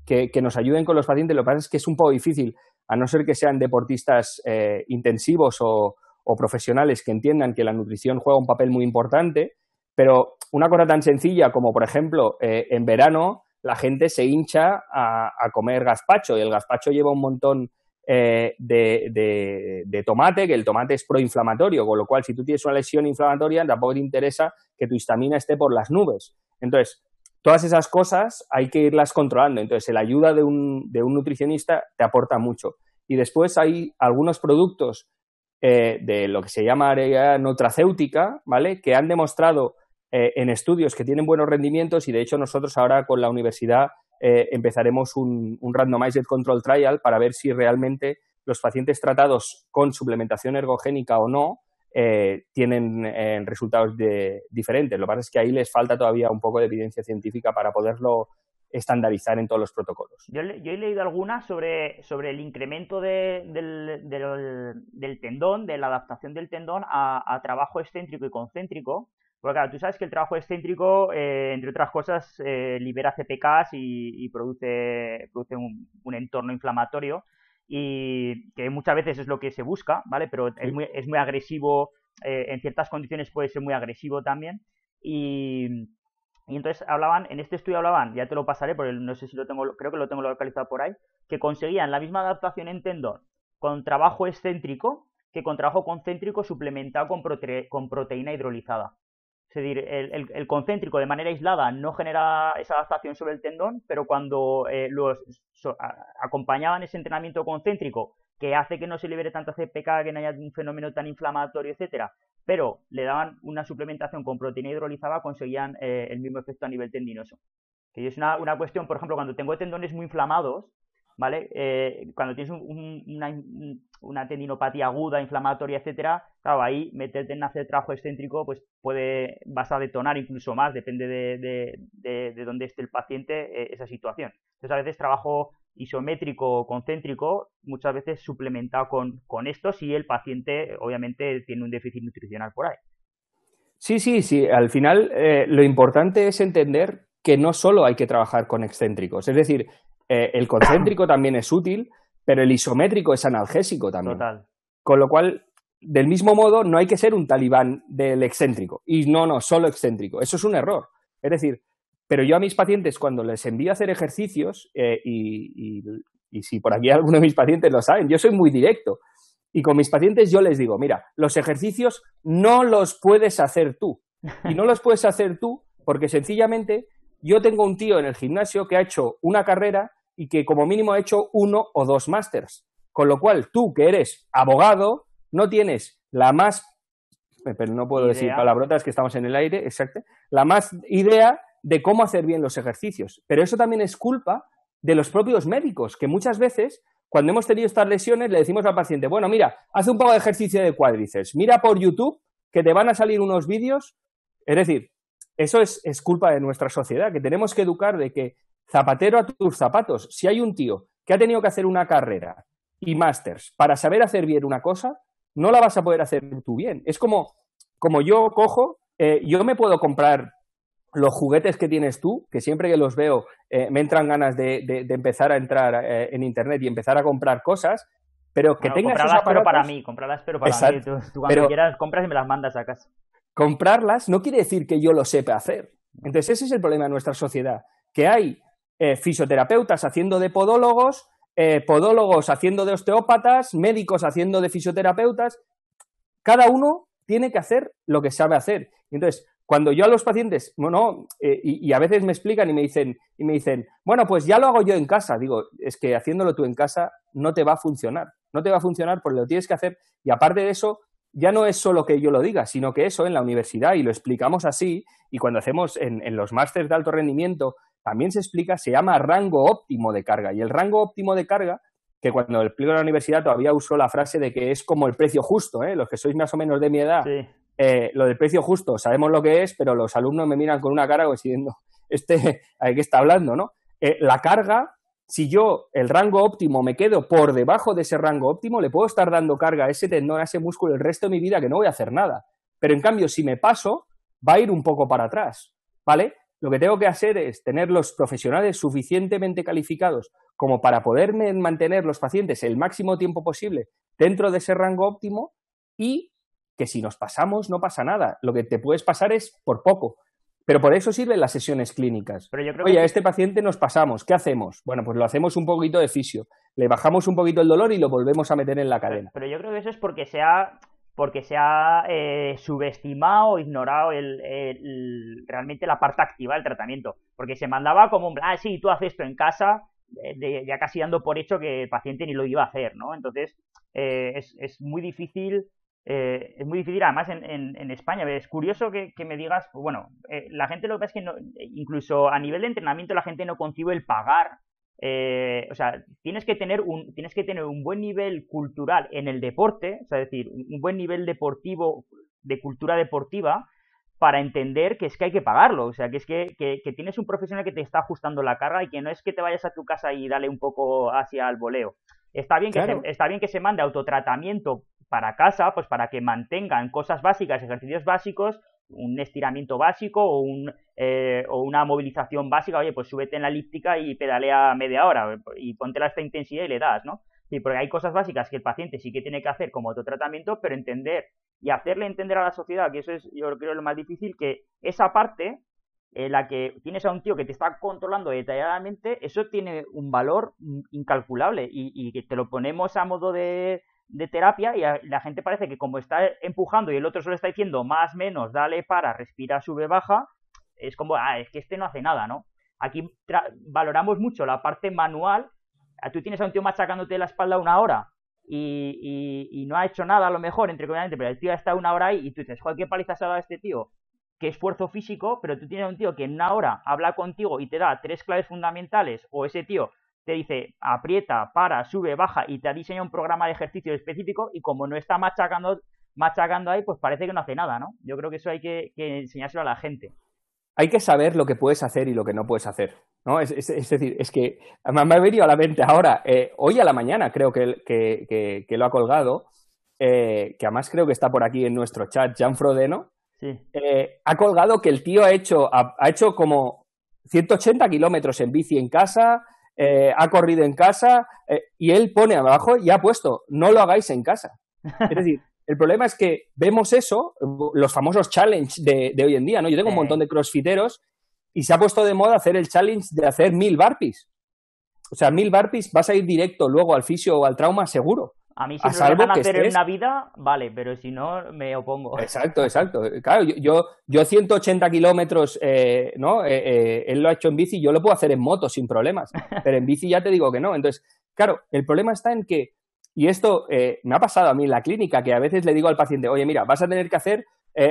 que, que, nos ayuden con los pacientes. Lo que pasa es que es un poco difícil a no ser que sean deportistas eh, intensivos o, profesionales que entiendan que la nutrición juega un papel muy importante, pero una cosa tan sencilla como, por ejemplo, eh, en verano la gente se hincha a, comer gazpacho y el gazpacho lleva un montón eh, de, tomate, que el tomate es proinflamatorio, con lo cual si tú tienes una lesión inflamatoria tampoco te interesa que tu histamina esté por las nubes. Entonces, todas esas cosas hay que irlas controlando. Entonces, la ayuda de un, de un nutricionista te aporta mucho. Y después hay algunos productos eh, de lo que se llama área nutracéutica, ¿vale? Que han demostrado eh, en estudios que tienen buenos rendimientos y de hecho nosotros ahora con la universidad eh, empezaremos un, un randomized control trial para ver si realmente los pacientes tratados con suplementación ergogénica o no eh, tienen eh, resultados diferentes. Lo que pasa es que ahí les falta todavía un poco de evidencia científica para poderlo estandarizar en todos los protocolos. Yo, he leído algunas sobre, sobre el incremento del, tendón, de la adaptación del tendón a, trabajo excéntrico y concéntrico. Porque claro, tú sabes que el trabajo excéntrico, eh, entre otras cosas, libera CPKs y, produce, produce un, entorno inflamatorio y que muchas veces es lo que se busca, ¿vale? Pero es, muy, es muy agresivo, eh, en ciertas condiciones puede ser muy agresivo también. Y, y, entonces hablaban, en este estudio hablaban, ya te lo pasaré, porque no sé si lo tengo, creo que lo tengo localizado por ahí, que conseguían la misma adaptación en tendón con trabajo excéntrico que con trabajo concéntrico suplementado con, con proteína hidrolizada. Es decir, el, concéntrico de manera aislada no genera esa adaptación sobre el tendón, pero cuando eh, los acompañaban ese entrenamiento concéntrico, que hace que no se libere tanta CPK, que no haya un fenómeno tan inflamatorio, etcétera, pero le daban una suplementación con proteína hidrolizada, conseguían eh, el mismo efecto a nivel tendinoso. Que es una, una cuestión, por ejemplo, cuando tengo tendones muy inflamados, ¿vale? Eh, cuando tienes una, tendinopatía aguda, inflamatoria, etcétera, claro, ahí meterte en hacer trabajo excéntrico, pues puede, vas a detonar incluso más, depende de, de, dónde esté el paciente, eh, esa situación. Entonces, a veces trabajo isométrico concéntrico, muchas veces suplementado con, con esto si el paciente, obviamente, tiene un déficit nutricional por ahí. Sí, sí, sí. Al final eh, lo importante es entender que no solo hay que trabajar con excéntricos. Es decir, eh, el concéntrico también es útil, pero el isométrico es analgésico también. Total. Con lo cual, del mismo modo, no hay que ser un talibán del excéntrico. Y no, no, solo excéntrico. Eso es un error. Es decir, pero yo a mis pacientes, cuando les envío a hacer ejercicios, eh, y, y, si por aquí alguno de mis pacientes lo saben, yo soy muy directo. Y con mis pacientes yo les digo, mira, los ejercicios no los puedes hacer tú. Y no los puedes hacer tú porque sencillamente yo tengo un tío en el gimnasio que ha hecho una carrera y que como mínimo ha hecho uno o dos másters. Con lo cual, tú que eres abogado, no tienes la más, eh, pero no puedo decir palabrotas que estamos en el aire, exacto, la más idea de cómo hacer bien los ejercicios. Pero eso también es culpa de los propios médicos, que muchas veces cuando hemos tenido estas lesiones, le decimos al paciente, bueno, mira, haz un poco de ejercicio de cuádriceps, mira por YouTube que te van a salir unos vídeos. Es decir, eso es, culpa de nuestra sociedad, que tenemos que educar de que zapatero a tus zapatos. Si hay un tío que ha tenido que hacer una carrera y másters para saber hacer bien una cosa, no la vas a poder hacer tú bien. Es como, como yo cojo, eh, yo me puedo comprar los juguetes que tienes tú, que siempre que los veo eh, me entran ganas de, empezar a entrar eh, en Internet y empezar a comprar cosas, pero que tengas comprarlas pero para mí, comprarlas pero para mí. Tú, cuando quieras compras y me las mandas a casa. Comprarlas no quiere decir que yo lo sepa hacer. Entonces ese es el problema de nuestra sociedad, que hay eh, fisioterapeutas haciendo de podólogos, podólogos haciendo de osteópatas, médicos haciendo de fisioterapeutas. Cada uno tiene que hacer lo que sabe hacer. Entonces, cuando yo a los pacientes, bueno, eh, y, a veces me explican y me dicen, y me dicen, bueno, pues ya lo hago yo en casa. Digo, es que haciéndolo tú en casa no te va a funcionar. No te va a funcionar porque lo tienes que hacer. Y aparte de eso, ya no es solo que yo lo diga, sino que eso en la universidad, y lo explicamos así, y cuando hacemos en, en los másteres de alto rendimiento, también se explica, se llama rango óptimo de carga. Y el rango óptimo de carga, que cuando explico en la universidad todavía uso la frase de que es como el precio justo, ¿eh? los que sois más o menos de mi edad, sí eh, lo del precio justo, sabemos lo que es, pero los alumnos me miran con una cara diciendo, este, ¿de qué está hablando, no? Eh, la carga, si yo el rango óptimo me quedo por debajo de ese rango óptimo, le puedo estar dando carga a ese tendón, a ese músculo el resto de mi vida que no voy a hacer nada. Pero en cambio, si me paso, va a ir un poco para atrás, ¿vale? Lo que tengo que hacer es tener los profesionales suficientemente calificados como para poder mantener los pacientes el máximo tiempo posible dentro de ese rango óptimo y que si nos pasamos no pasa nada. Lo que te puedes pasar es por poco. Pero por eso sirven las sesiones clínicas. Oye, a este paciente nos pasamos, ¿qué hacemos? Bueno, pues lo hacemos un poquito de fisio, le bajamos un poquito el dolor y lo volvemos a meter en la cadena. Pero, yo creo que eso es porque se ha, porque se ha eh, subestimado ignorado el, realmente la parte activa del tratamiento. Porque se mandaba como un, ah, sí, tú haces esto en casa, ya casi dando por hecho que el paciente ni lo iba a hacer, ¿no? Entonces, eh, es, es muy difícil eh, es muy difícil, además en, en, España. Es curioso que, me digas, bueno, eh, la gente lo que pasa es que no, incluso a nivel de entrenamiento la gente no concibe el pagar. Eh, o sea, tienes que tener un tienes que tener un buen nivel cultural en el deporte, o sea, es decir, un buen nivel deportivo de cultura deportiva para entender que es que hay que pagarlo, o sea, que es que, que, tienes un profesional que te está ajustando la carga y que no es que te vayas a tu casa y dale un poco hacia el voleo. Está bien, que se, está bien que se mande autotratamiento para casa, pues para que mantengan cosas básicas, ejercicios básicos, un estiramiento básico o, un, eh, o una movilización básica, oye, pues súbete en la elíptica y pedalea media hora y ponte esta intensidad y le das, ¿no? Sí, porque hay cosas básicas que el paciente sí que tiene que hacer como autotratamiento, pero entender y hacerle entender a la sociedad, que eso es yo creo lo más difícil, que esa parte en la que tienes a un tío que te está controlando detalladamente, eso tiene un valor incalculable y, y que te lo ponemos a modo de, de terapia y la gente parece que como está empujando y el otro solo está diciendo más, menos, dale para, respira, sube, baja, es como, ah, es que este no hace nada, ¿no? Aquí valoramos mucho la parte manual. Ah, tú tienes a un tío machacándote la espalda una hora y, y, no ha hecho nada a lo mejor, entre comillas, pero el tío está una hora ahí y tú dices, joder, qué paliza se ha dado este tío. Qué esfuerzo físico, pero tú tienes a un tío que en una hora habla contigo y te da tres claves fundamentales, o ese tío te dice aprieta, para, sube, baja y te ha diseñado un programa de ejercicio específico y como no está machacando, machacando ahí, pues parece que no hace nada, ¿no? Yo creo que eso hay que, enseñárselo a la gente. Hay que saber lo que puedes hacer y lo que no puedes hacer, ¿no? Es, decir, es que me ha venido a la mente ahora, eh, hoy a la mañana creo que, que, lo ha colgado, eh, que además creo que está por aquí en nuestro chat, Jan Frodeno, eh, ha colgado que el tío ha hecho, ha, hecho como 180 kilómetros en bici en casa, eh, ha corrido en casa eh, y él pone abajo y ha puesto, no lo hagáis en casa. Es decir, el problema es que vemos eso, los famosos challenge de, hoy en día, ¿no? Yo tengo un montón de crossfiteros y se ha puesto de moda hacer el challenge de hacer mil barpees. O sea, mil barpees vas a ir directo luego al fisio o al trauma seguro. A mí si a me lo dejan hacer en una vida, vale, pero si no, me opongo. Exacto, exacto. Claro, yo, yo, 180 kilómetros, eh, ¿no? Eh, eh, él lo ha hecho en bici, yo lo puedo hacer en moto sin problemas, pero en bici ya te digo que no. Entonces, claro, el problema está en que, y esto me ha pasado a mí en la clínica, que a veces le digo al paciente, oye, mira, vas a tener que hacer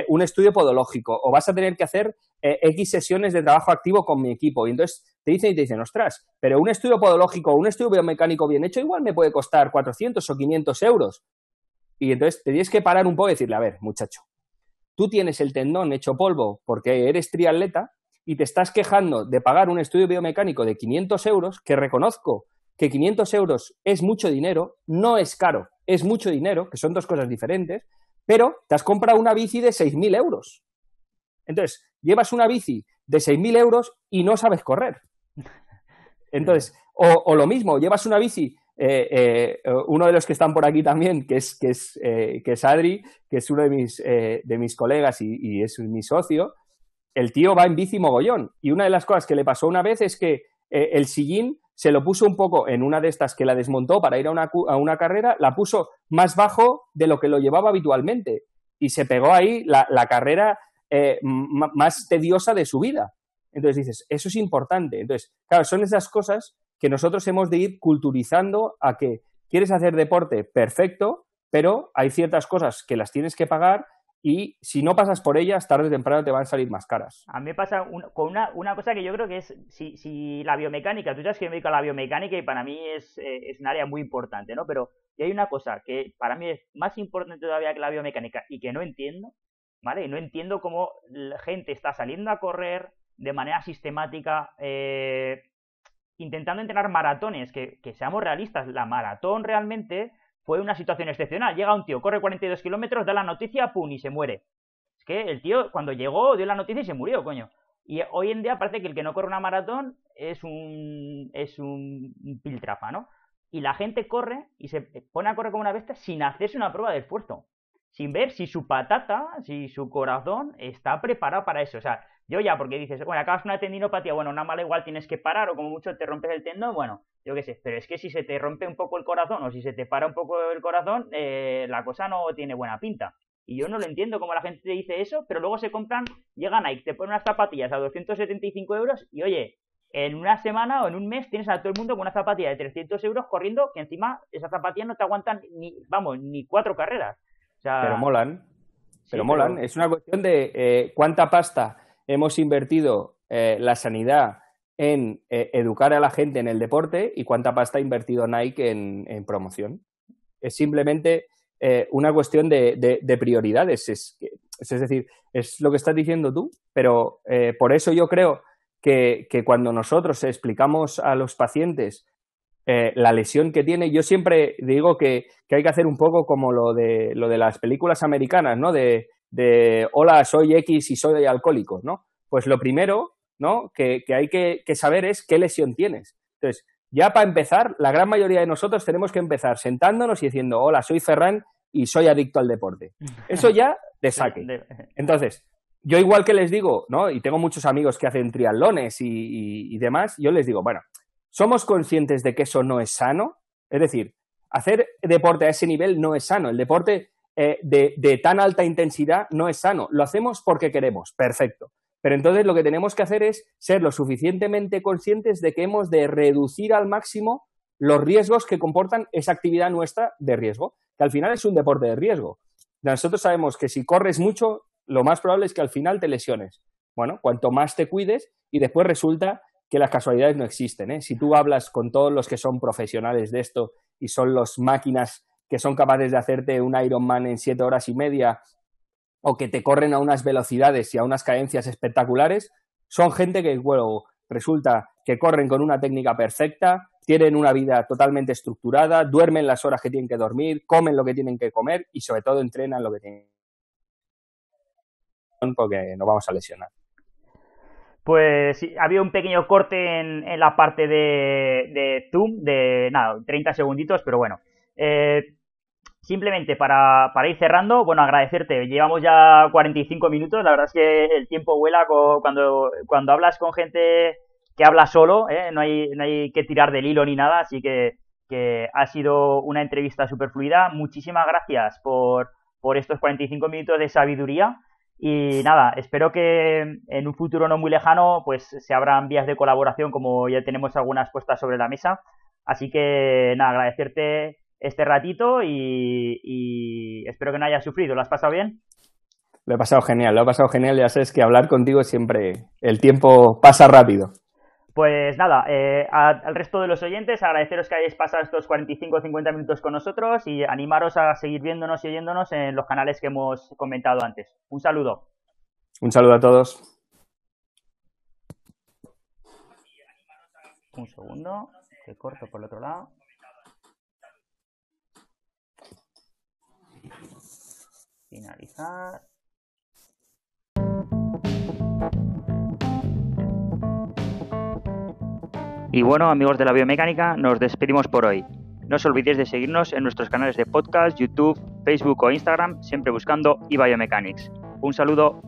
un estudio podológico o vas a tener que hacer X sesiones de trabajo activo con mi equipo. Y entonces te dicen y te dicen, ostras, pero un estudio podológico o un estudio biomecánico bien hecho igual me puede costar 400 o 500 euros. Y entonces te tienes que parar un poco y decirle, a ver, muchacho, tú tienes el tendón hecho polvo porque eres triatleta y te estás quejando de pagar un estudio biomecánico de 500 euros, que reconozco que 500 euros es mucho dinero, no es caro, es mucho dinero, que son dos cosas diferentes, pero te has comprado una bici de 6.000 euros. Entonces, llevas una bici de 6.000 euros y no sabes correr. Entonces, o, lo mismo, llevas una bici, eh, eh, uno de los que están por aquí también, que es, que es, eh, que es Adri, que es uno de mis, de mis colegas y, es mi socio, el tío va en bici mogollón. Y una de las cosas que le pasó una vez es que el sillín se lo puso un poco en una de estas que la desmontó para ir a una, a una carrera, la puso más bajo de lo que lo llevaba habitualmente. Y se pegó ahí la, la carrera más tediosa de su vida. Entonces dices, eso es importante. Entonces, claro, son esas cosas que nosotros hemos de ir culturizando a que quieres hacer deporte, perfecto, pero hay ciertas cosas que las tienes que pagar y si no pasas por ellas, tarde o temprano te van a salir más caras. A mí me pasa con una, una, cosa que yo creo que es, si, si la biomecánica, tú sabes que me dedico a la biomecánica y para mí es, eh, es un área muy importante, ¿no? Pero hay una cosa que para mí es más importante todavía que la biomecánica y que no entiendo, ¿vale? Y no entiendo cómo la gente está saliendo a correr, de manera sistemática, eh, intentando entrenar maratones, que, seamos realistas, la maratón realmente fue una situación excepcional. Llega un tío, corre 42 kilómetros, da la noticia, pum, y se muere. Es que el tío cuando llegó dio la noticia y se murió, coño. Y hoy en día parece que el que no corre una maratón es un, es un piltrafa, ¿no? Y la gente corre y se pone a correr como una bestia sin hacerse una prueba de esfuerzo. Sin ver si su patata, si su corazón está preparado para eso. O sea, yo ya, porque dices, bueno, acabas una tendinopatía, bueno, una mala igual tienes que parar o como mucho te rompes el tendón, bueno, yo qué sé, pero es que si se te rompe un poco el corazón o si se te para un poco el corazón, eh, la cosa no tiene buena pinta. Y yo no lo entiendo cómo la gente te dice eso, pero luego se compran, llegan Nike, te ponen unas zapatillas a 275 euros y oye, en una semana o en un mes tienes a todo el mundo con una zapatilla de 300 euros corriendo que encima esas zapatillas no te aguantan ni, vamos, ni cuatro carreras. pero molan, pero molan. Es una cuestión de eh, cuánta pasta hemos invertido eh, la sanidad en eh, educar a la gente en el deporte y cuánta pasta ha invertido Nike en, promoción. Es simplemente eh, una cuestión de, prioridades. Es, decir, es lo que estás diciendo tú, pero por eso yo creo que, cuando nosotros explicamos a los pacientes la lesión que tiene, yo siempre digo que, hay que hacer un poco como lo de, lo de las películas americanas, ¿no? De hola, soy X y soy alcohólico, ¿no? Pues lo primero, ¿no? Que, hay que, saber es qué lesión tienes. Entonces, ya para empezar, la gran mayoría de nosotros tenemos que empezar sentándonos y diciendo, hola, soy Ferran y soy adicto al deporte. Eso ya de saque. Entonces, yo igual que les digo, ¿no? Y tengo muchos amigos que hacen triatlones y, y demás, yo les digo, bueno, ¿somos conscientes de que eso no es sano? Es decir, hacer deporte a ese nivel no es sano. El deporte eh, de, tan alta intensidad no es sano. Lo hacemos porque queremos, perfecto. Pero entonces lo que tenemos que hacer es ser lo suficientemente conscientes de que hemos de reducir al máximo los riesgos que comportan esa actividad nuestra de riesgo, que al final es un deporte de riesgo. Nosotros sabemos que si corres mucho, lo más probable es que al final te lesiones. Bueno, cuanto más te cuides y después resulta que las casualidades no existen. ¿eh? Si tú hablas con todos los que son profesionales de esto y son los máquinas que son capaces de hacerte un Ironman en siete horas y media o que te corren a unas velocidades y a unas cadencias espectaculares, son gente que, bueno, resulta que corren con una técnica perfecta, tienen una vida totalmente estructurada, duermen las horas que tienen que dormir, comen lo que tienen que comer y sobre todo entrenan lo que tienen. porque nos vamos a lesionar. Pues sí, había un pequeño corte en, la parte de, Zoom de nada, 30 segunditos, pero bueno. Eh, simplemente para, ir cerrando, bueno, agradecerte. Llevamos ya 45 minutos, la verdad es que el tiempo vuela cuando, cuando hablas con gente que habla solo, ¿eh? no, hay, no hay que tirar del hilo ni nada, así que, que ha sido una entrevista súper fluida. Muchísimas gracias por, por estos 45 minutos de sabiduría. Y nada, espero que en un futuro no muy lejano pues se abran vías de colaboración como ya tenemos algunas puestas sobre la mesa. Así que nada, agradecerte este ratito y, espero que no hayas sufrido. ¿Lo has pasado bien? Lo he pasado genial, lo he pasado genial. Ya sabes que hablar contigo siempre el tiempo pasa rápido. Pues nada, eh, al resto de los oyentes, agradeceros que hayáis pasado estos 45 o 50 minutos con nosotros y animaros a seguir viéndonos y oyéndonos en los canales que hemos comentado antes. Un saludo. Un saludo a todos. Un segundo, que corto por el otro lado. Finalizar. Y bueno, amigos de la biomecánica, nos despedimos por hoy. No os olvidéis de seguirnos en nuestros canales de podcast, YouTube, Facebook o Instagram, siempre buscando eBiomechanics. Un saludo